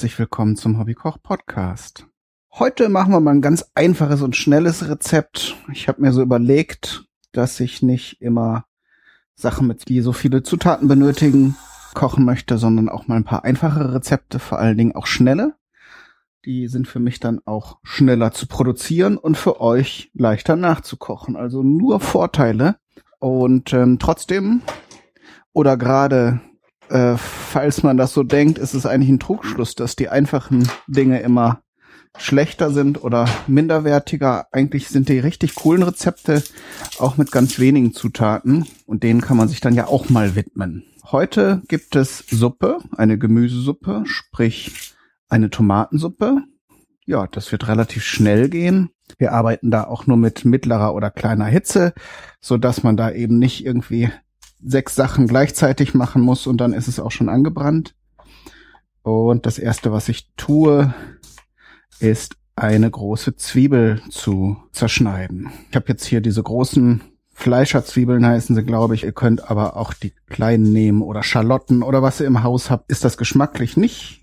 herzlich willkommen zum Hobbykoch Podcast. Heute machen wir mal ein ganz einfaches und schnelles Rezept. Ich habe mir so überlegt, dass ich nicht immer Sachen mit, die so viele Zutaten benötigen, kochen möchte, sondern auch mal ein paar einfache Rezepte, vor allen Dingen auch schnelle. Die sind für mich dann auch schneller zu produzieren und für euch leichter nachzukochen. Also nur Vorteile. Und ähm, trotzdem oder gerade äh, falls man das so denkt, ist es eigentlich ein Trugschluss, dass die einfachen Dinge immer schlechter sind oder minderwertiger. Eigentlich sind die richtig coolen Rezepte auch mit ganz wenigen Zutaten und denen kann man sich dann ja auch mal widmen. Heute gibt es Suppe, eine Gemüsesuppe, sprich eine Tomatensuppe. Ja, das wird relativ schnell gehen. Wir arbeiten da auch nur mit mittlerer oder kleiner Hitze, so dass man da eben nicht irgendwie sechs Sachen gleichzeitig machen muss und dann ist es auch schon angebrannt. Und das erste, was ich tue, ist eine große Zwiebel zu zerschneiden. Ich habe jetzt hier diese großen Fleischerzwiebeln heißen sie, glaube ich. Ihr könnt aber auch die kleinen nehmen oder Schalotten oder was ihr im Haus habt. Ist das geschmacklich nicht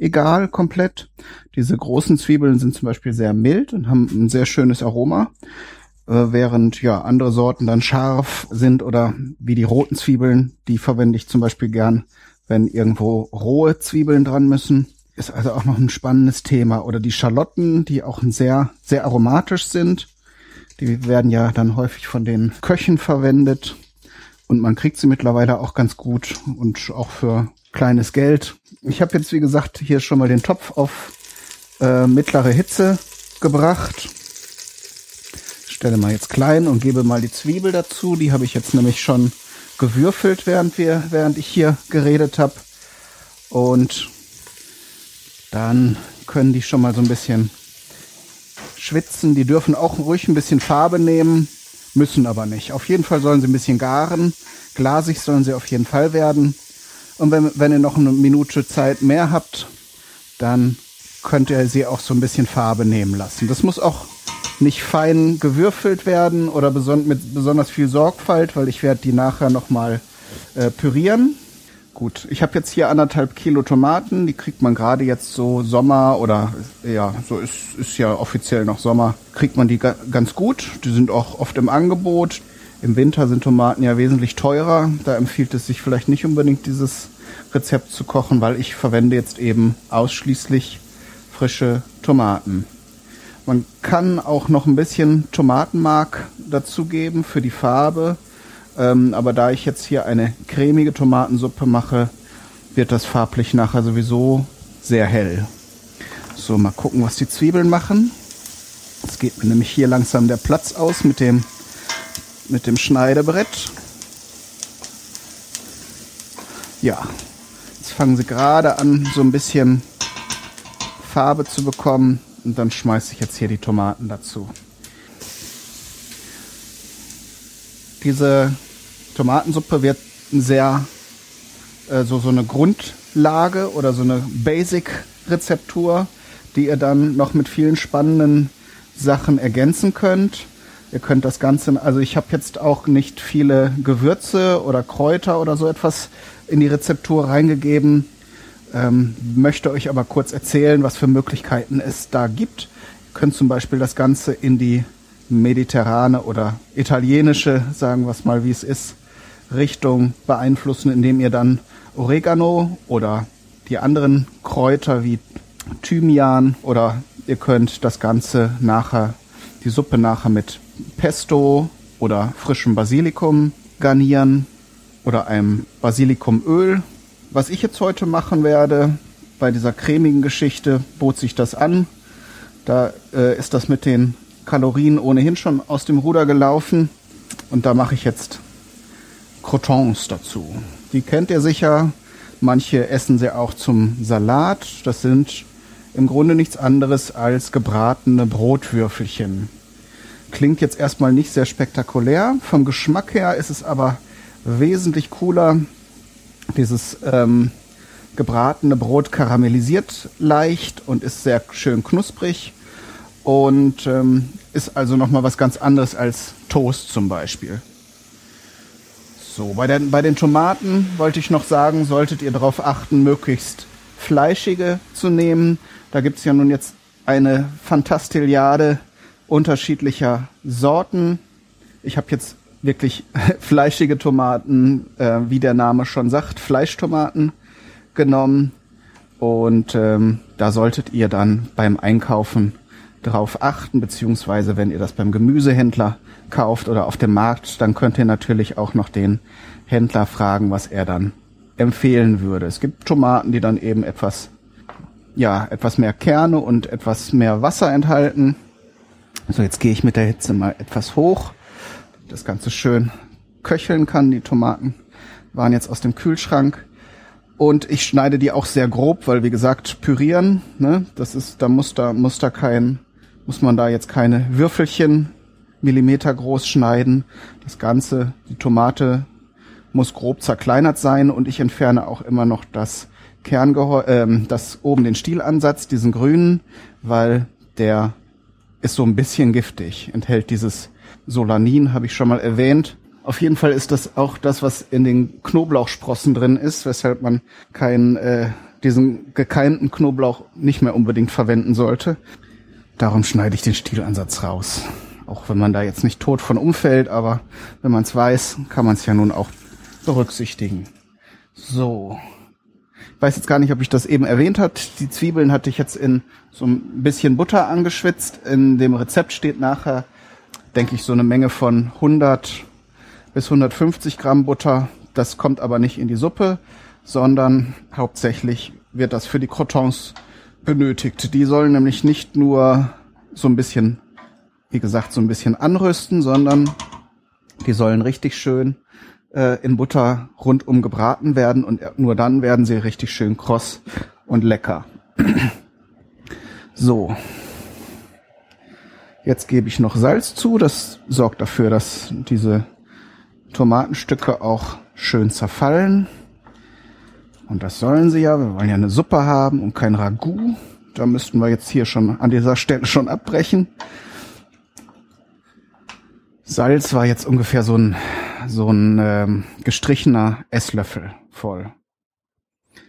egal komplett. Diese großen Zwiebeln sind zum Beispiel sehr mild und haben ein sehr schönes Aroma. Äh, während ja andere Sorten dann scharf sind oder wie die roten Zwiebeln, die verwende ich zum Beispiel gern, wenn irgendwo rohe Zwiebeln dran müssen. Ist also auch noch ein spannendes Thema. Oder die Schalotten, die auch sehr, sehr aromatisch sind. Die werden ja dann häufig von den Köchen verwendet. Und man kriegt sie mittlerweile auch ganz gut und auch für kleines Geld. Ich habe jetzt, wie gesagt, hier schon mal den Topf auf äh, mittlere Hitze gebracht stelle mal jetzt klein und gebe mal die Zwiebel dazu. Die habe ich jetzt nämlich schon gewürfelt, während wir, während ich hier geredet habe. Und dann können die schon mal so ein bisschen schwitzen. Die dürfen auch ruhig ein bisschen Farbe nehmen, müssen aber nicht. Auf jeden Fall sollen sie ein bisschen garen. Glasig sollen sie auf jeden Fall werden. Und wenn, wenn ihr noch eine Minute Zeit mehr habt, dann könnt ihr sie auch so ein bisschen Farbe nehmen lassen. Das muss auch nicht fein gewürfelt werden oder beson mit besonders viel Sorgfalt, weil ich werde die nachher nochmal äh, pürieren. Gut, ich habe jetzt hier anderthalb Kilo Tomaten, die kriegt man gerade jetzt so Sommer oder ja, so ist, ist ja offiziell noch Sommer, kriegt man die ga ganz gut. Die sind auch oft im Angebot. Im Winter sind Tomaten ja wesentlich teurer. Da empfiehlt es sich vielleicht nicht unbedingt dieses Rezept zu kochen, weil ich verwende jetzt eben ausschließlich frische Tomaten. Man kann auch noch ein bisschen Tomatenmark dazugeben für die Farbe. Ähm, aber da ich jetzt hier eine cremige Tomatensuppe mache, wird das farblich nachher sowieso sehr hell. So, mal gucken, was die Zwiebeln machen. Es geht mir nämlich hier langsam der Platz aus mit dem, mit dem Schneidebrett. Ja, jetzt fangen sie gerade an, so ein bisschen Farbe zu bekommen. Und dann schmeiße ich jetzt hier die Tomaten dazu. Diese Tomatensuppe wird sehr äh, so, so eine Grundlage oder so eine Basic-Rezeptur, die ihr dann noch mit vielen spannenden Sachen ergänzen könnt. Ihr könnt das Ganze, also ich habe jetzt auch nicht viele Gewürze oder Kräuter oder so etwas in die Rezeptur reingegeben. Ähm, möchte euch aber kurz erzählen, was für Möglichkeiten es da gibt. Ihr könnt zum Beispiel das Ganze in die mediterrane oder italienische, sagen wir es mal wie es ist, Richtung beeinflussen, indem ihr dann Oregano oder die anderen Kräuter wie Thymian oder ihr könnt das Ganze nachher, die Suppe nachher mit Pesto oder frischem Basilikum garnieren oder einem Basilikumöl was ich jetzt heute machen werde, bei dieser cremigen Geschichte bot sich das an. Da äh, ist das mit den Kalorien ohnehin schon aus dem Ruder gelaufen. Und da mache ich jetzt Crotons dazu. Die kennt ihr sicher. Manche essen sie auch zum Salat. Das sind im Grunde nichts anderes als gebratene Brotwürfelchen. Klingt jetzt erstmal nicht sehr spektakulär. Vom Geschmack her ist es aber wesentlich cooler dieses ähm, gebratene Brot karamellisiert leicht und ist sehr schön knusprig und ähm, ist also nochmal was ganz anderes als Toast zum Beispiel. So, bei den, bei den Tomaten wollte ich noch sagen, solltet ihr darauf achten, möglichst fleischige zu nehmen. Da gibt's ja nun jetzt eine Fantastilliade unterschiedlicher Sorten. Ich habe jetzt wirklich fleischige Tomaten, äh, wie der Name schon sagt, Fleischtomaten genommen. Und ähm, da solltet ihr dann beim Einkaufen drauf achten, beziehungsweise wenn ihr das beim Gemüsehändler kauft oder auf dem Markt, dann könnt ihr natürlich auch noch den Händler fragen, was er dann empfehlen würde. Es gibt Tomaten, die dann eben etwas, ja, etwas mehr Kerne und etwas mehr Wasser enthalten. So, jetzt gehe ich mit der Hitze mal etwas hoch. Das Ganze schön köcheln kann. Die Tomaten waren jetzt aus dem Kühlschrank. Und ich schneide die auch sehr grob, weil wie gesagt, pürieren, ne, das ist, da muss da, muss da kein, muss man da jetzt keine Würfelchen Millimeter groß schneiden. Das Ganze, die Tomate muss grob zerkleinert sein und ich entferne auch immer noch das Kerngehäuse, ähm, das oben den Stielansatz, diesen grünen, weil der ist so ein bisschen giftig, enthält dieses Solanin, habe ich schon mal erwähnt. Auf jeden Fall ist das auch das, was in den Knoblauchsprossen drin ist, weshalb man keinen äh, diesen gekeimten Knoblauch nicht mehr unbedingt verwenden sollte. Darum schneide ich den Stielansatz raus. Auch wenn man da jetzt nicht tot von umfällt, aber wenn man es weiß, kann man es ja nun auch berücksichtigen. So. Ich weiß jetzt gar nicht, ob ich das eben erwähnt hat. Die Zwiebeln hatte ich jetzt in so ein bisschen Butter angeschwitzt. In dem Rezept steht nachher, denke ich, so eine Menge von 100 bis 150 Gramm Butter. Das kommt aber nicht in die Suppe, sondern hauptsächlich wird das für die Crotons benötigt. Die sollen nämlich nicht nur so ein bisschen, wie gesagt, so ein bisschen anrüsten, sondern die sollen richtig schön äh, in Butter rundum gebraten werden und nur dann werden sie richtig schön kross und lecker. so. Jetzt gebe ich noch Salz zu. Das sorgt dafür, dass diese Tomatenstücke auch schön zerfallen. Und das sollen sie ja. Wir wollen ja eine Suppe haben und kein Ragout. Da müssten wir jetzt hier schon an dieser Stelle schon abbrechen. Salz war jetzt ungefähr so ein so ein ähm, gestrichener Esslöffel voll.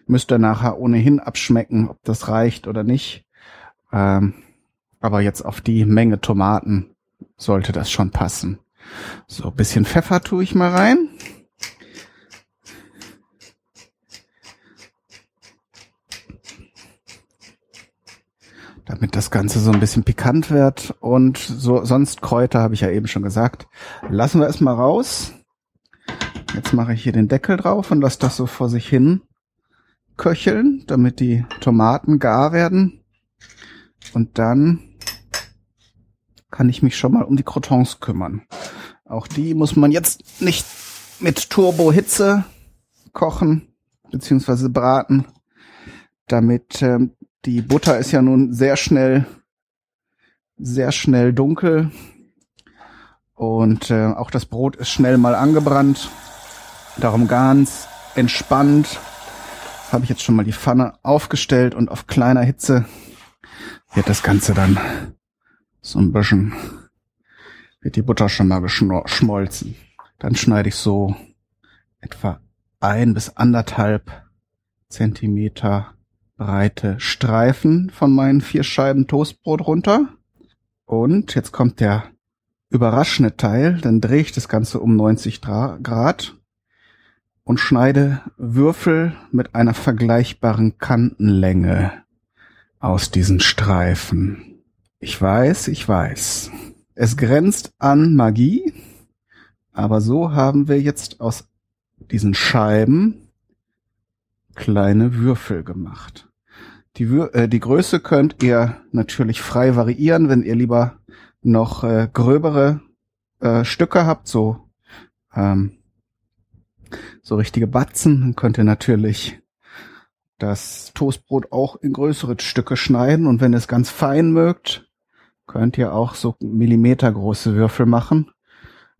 Müsst ihr nachher ohnehin abschmecken, ob das reicht oder nicht. Ähm, aber jetzt auf die Menge Tomaten sollte das schon passen. So, bisschen Pfeffer tue ich mal rein. damit das Ganze so ein bisschen pikant wird und so sonst Kräuter habe ich ja eben schon gesagt. Lassen wir es mal raus. Jetzt mache ich hier den Deckel drauf und lasse das so vor sich hin köcheln, damit die Tomaten gar werden. Und dann kann ich mich schon mal um die Crotons kümmern. Auch die muss man jetzt nicht mit Turbo-Hitze kochen beziehungsweise braten, damit ähm, die Butter ist ja nun sehr schnell sehr schnell dunkel und äh, auch das Brot ist schnell mal angebrannt. Darum ganz entspannt habe ich jetzt schon mal die Pfanne aufgestellt und auf kleiner Hitze wird das Ganze dann so ein bisschen, wird die Butter schon mal geschmolzen. Dann schneide ich so etwa ein bis anderthalb Zentimeter breite Streifen von meinen vier Scheiben Toastbrot runter. Und jetzt kommt der überraschende Teil, dann drehe ich das Ganze um 90 Grad und schneide Würfel mit einer vergleichbaren Kantenlänge aus diesen Streifen. Ich weiß, ich weiß. Es grenzt an Magie, aber so haben wir jetzt aus diesen Scheiben kleine Würfel gemacht. Die, Wür äh, die Größe könnt ihr natürlich frei variieren, wenn ihr lieber noch äh, gröbere äh, Stücke habt, so ähm, so richtige Batzen, dann könnt ihr natürlich das Toastbrot auch in größere Stücke schneiden und wenn ihr es ganz fein mögt, könnt ihr auch so millimetergroße Würfel machen.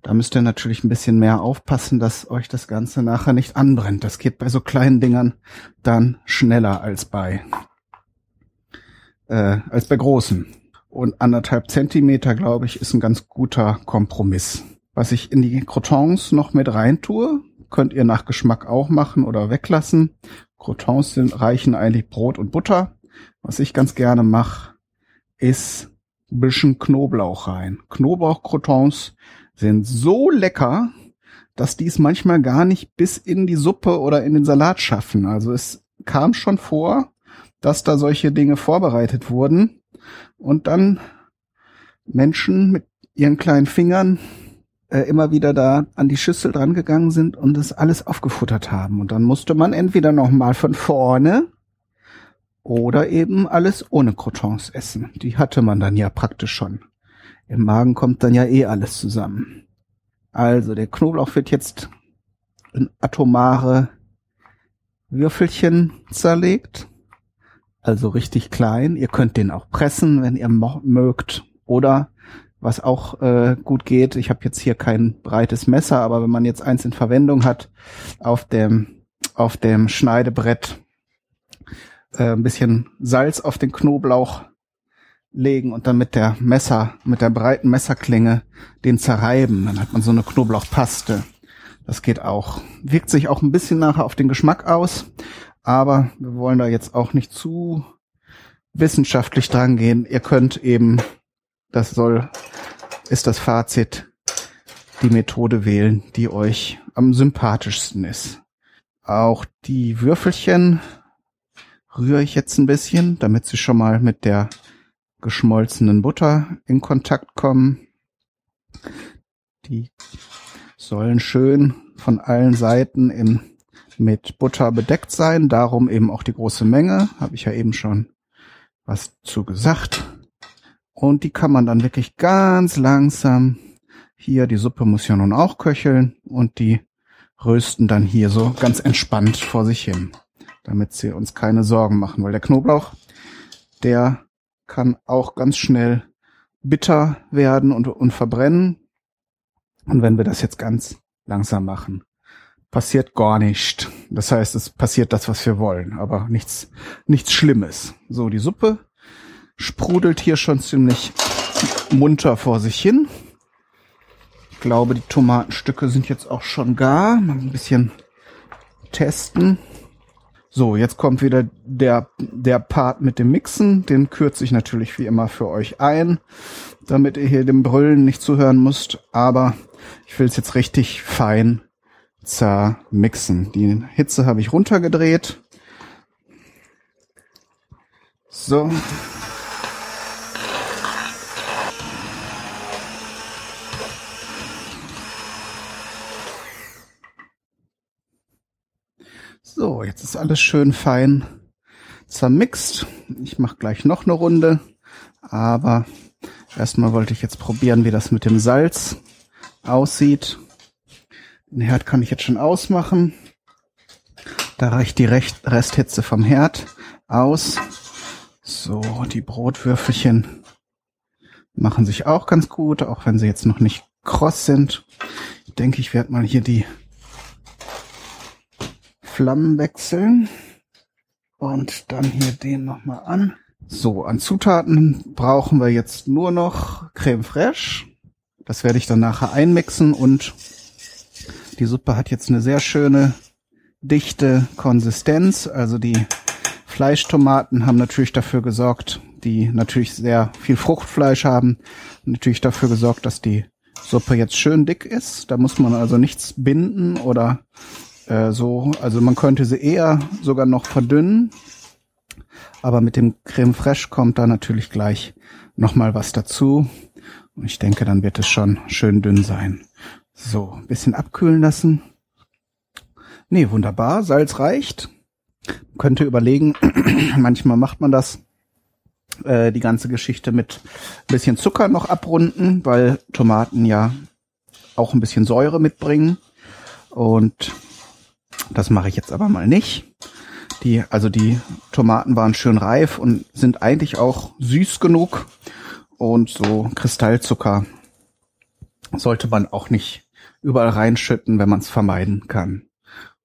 Da müsst ihr natürlich ein bisschen mehr aufpassen, dass euch das Ganze nachher nicht anbrennt. Das geht bei so kleinen Dingern dann schneller als bei äh, als bei großen. Und anderthalb Zentimeter, glaube ich, ist ein ganz guter Kompromiss. Was ich in die Crotons noch mit rein tue, könnt ihr nach Geschmack auch machen oder weglassen. Crotons sind, reichen eigentlich Brot und Butter. Was ich ganz gerne mache, ist bisschen Knoblauch rein. Knoblauchcrotons sind so lecker, dass die es manchmal gar nicht bis in die Suppe oder in den Salat schaffen. Also es kam schon vor, dass da solche Dinge vorbereitet wurden und dann Menschen mit ihren kleinen Fingern äh, immer wieder da an die Schüssel dran gegangen sind und das alles aufgefuttert haben. Und dann musste man entweder noch mal von vorne oder eben alles ohne Crotons essen. Die hatte man dann ja praktisch schon. Im Magen kommt dann ja eh alles zusammen. Also der Knoblauch wird jetzt in atomare Würfelchen zerlegt. Also richtig klein. Ihr könnt den auch pressen, wenn ihr mögt. Oder was auch äh, gut geht, ich habe jetzt hier kein breites Messer, aber wenn man jetzt eins in Verwendung hat, auf dem, auf dem Schneidebrett äh, ein bisschen Salz auf den Knoblauch legen und dann mit der Messer, mit der breiten Messerklinge den zerreiben. Dann hat man so eine Knoblauchpaste. Das geht auch. Wirkt sich auch ein bisschen nachher auf den Geschmack aus, aber wir wollen da jetzt auch nicht zu wissenschaftlich dran gehen. Ihr könnt eben, das soll, ist das Fazit, die Methode wählen, die euch am sympathischsten ist. Auch die Würfelchen rühre ich jetzt ein bisschen, damit sie schon mal mit der geschmolzenen Butter in Kontakt kommen. Die sollen schön von allen Seiten in, mit Butter bedeckt sein, darum eben auch die große Menge, habe ich ja eben schon was zu gesagt. Und die kann man dann wirklich ganz langsam hier, die Suppe muss ja nun auch köcheln und die rösten dann hier so ganz entspannt vor sich hin, damit sie uns keine Sorgen machen, weil der Knoblauch, der kann auch ganz schnell bitter werden und, und verbrennen. Und wenn wir das jetzt ganz langsam machen, passiert gar nicht. Das heißt, es passiert das, was wir wollen, aber nichts, nichts Schlimmes. So, die Suppe sprudelt hier schon ziemlich munter vor sich hin. Ich glaube, die Tomatenstücke sind jetzt auch schon gar. Mal ein bisschen testen. So, jetzt kommt wieder der, der Part mit dem Mixen. Den kürze ich natürlich wie immer für euch ein, damit ihr hier dem Brüllen nicht zuhören müsst. Aber ich will es jetzt richtig fein zermixen. Die Hitze habe ich runtergedreht. So. So, jetzt ist alles schön fein zermixt. Ich mache gleich noch eine Runde, aber erstmal wollte ich jetzt probieren, wie das mit dem Salz aussieht. Den Herd kann ich jetzt schon ausmachen. Da reicht die Resthitze vom Herd aus. So, die Brotwürfelchen machen sich auch ganz gut, auch wenn sie jetzt noch nicht kross sind. Ich denke, ich werde mal hier die Flammen wechseln. Und dann hier den nochmal an. So, an Zutaten brauchen wir jetzt nur noch Creme fraiche. Das werde ich dann nachher einmixen und die Suppe hat jetzt eine sehr schöne, dichte Konsistenz. Also die Fleischtomaten haben natürlich dafür gesorgt, die natürlich sehr viel Fruchtfleisch haben, natürlich dafür gesorgt, dass die Suppe jetzt schön dick ist. Da muss man also nichts binden oder äh, so, also man könnte sie eher sogar noch verdünnen. Aber mit dem Creme Fraiche kommt da natürlich gleich nochmal was dazu. Und ich denke, dann wird es schon schön dünn sein. So, ein bisschen abkühlen lassen. Nee, wunderbar. Salz reicht. Man könnte überlegen, manchmal macht man das, äh, die ganze Geschichte mit ein bisschen Zucker noch abrunden, weil Tomaten ja auch ein bisschen Säure mitbringen. Und das mache ich jetzt aber mal nicht. Die, also die Tomaten waren schön reif und sind eigentlich auch süß genug. Und so Kristallzucker sollte man auch nicht überall reinschütten, wenn man es vermeiden kann.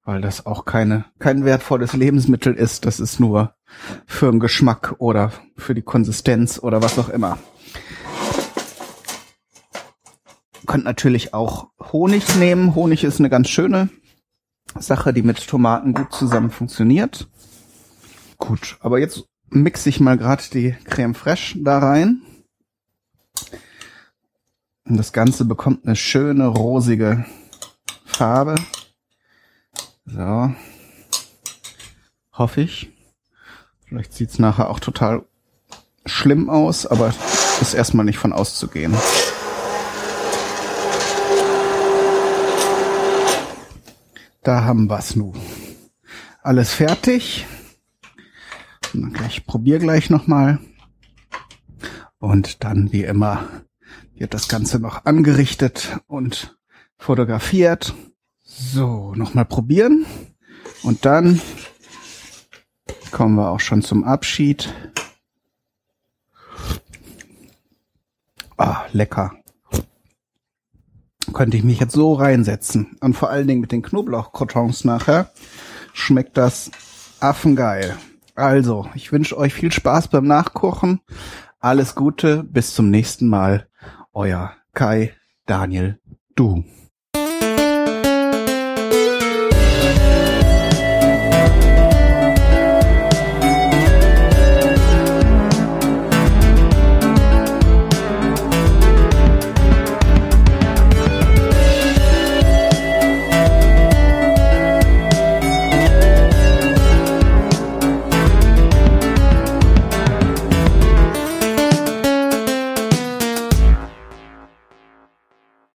Weil das auch keine, kein wertvolles Lebensmittel ist. Das ist nur für den Geschmack oder für die Konsistenz oder was auch immer. Könnt natürlich auch Honig nehmen. Honig ist eine ganz schöne Sache, die mit Tomaten gut zusammen funktioniert. Gut, aber jetzt mixe ich mal gerade die Creme Fraiche da rein. Und das Ganze bekommt eine schöne rosige Farbe. So. Hoffe ich. Vielleicht sieht's nachher auch total schlimm aus, aber ist erstmal nicht von auszugehen. Da haben wir's nu. Alles fertig. Ich probiere gleich nochmal. Und dann, wie immer, wird das Ganze noch angerichtet und fotografiert. So, nochmal probieren. Und dann kommen wir auch schon zum Abschied. Ah, lecker. Könnte ich mich jetzt so reinsetzen. Und vor allen Dingen mit den Knoblauchcrotons nachher schmeckt das affengeil. Also, ich wünsche euch viel Spaß beim Nachkochen. Alles Gute, bis zum nächsten Mal. Euer Kai Daniel Du.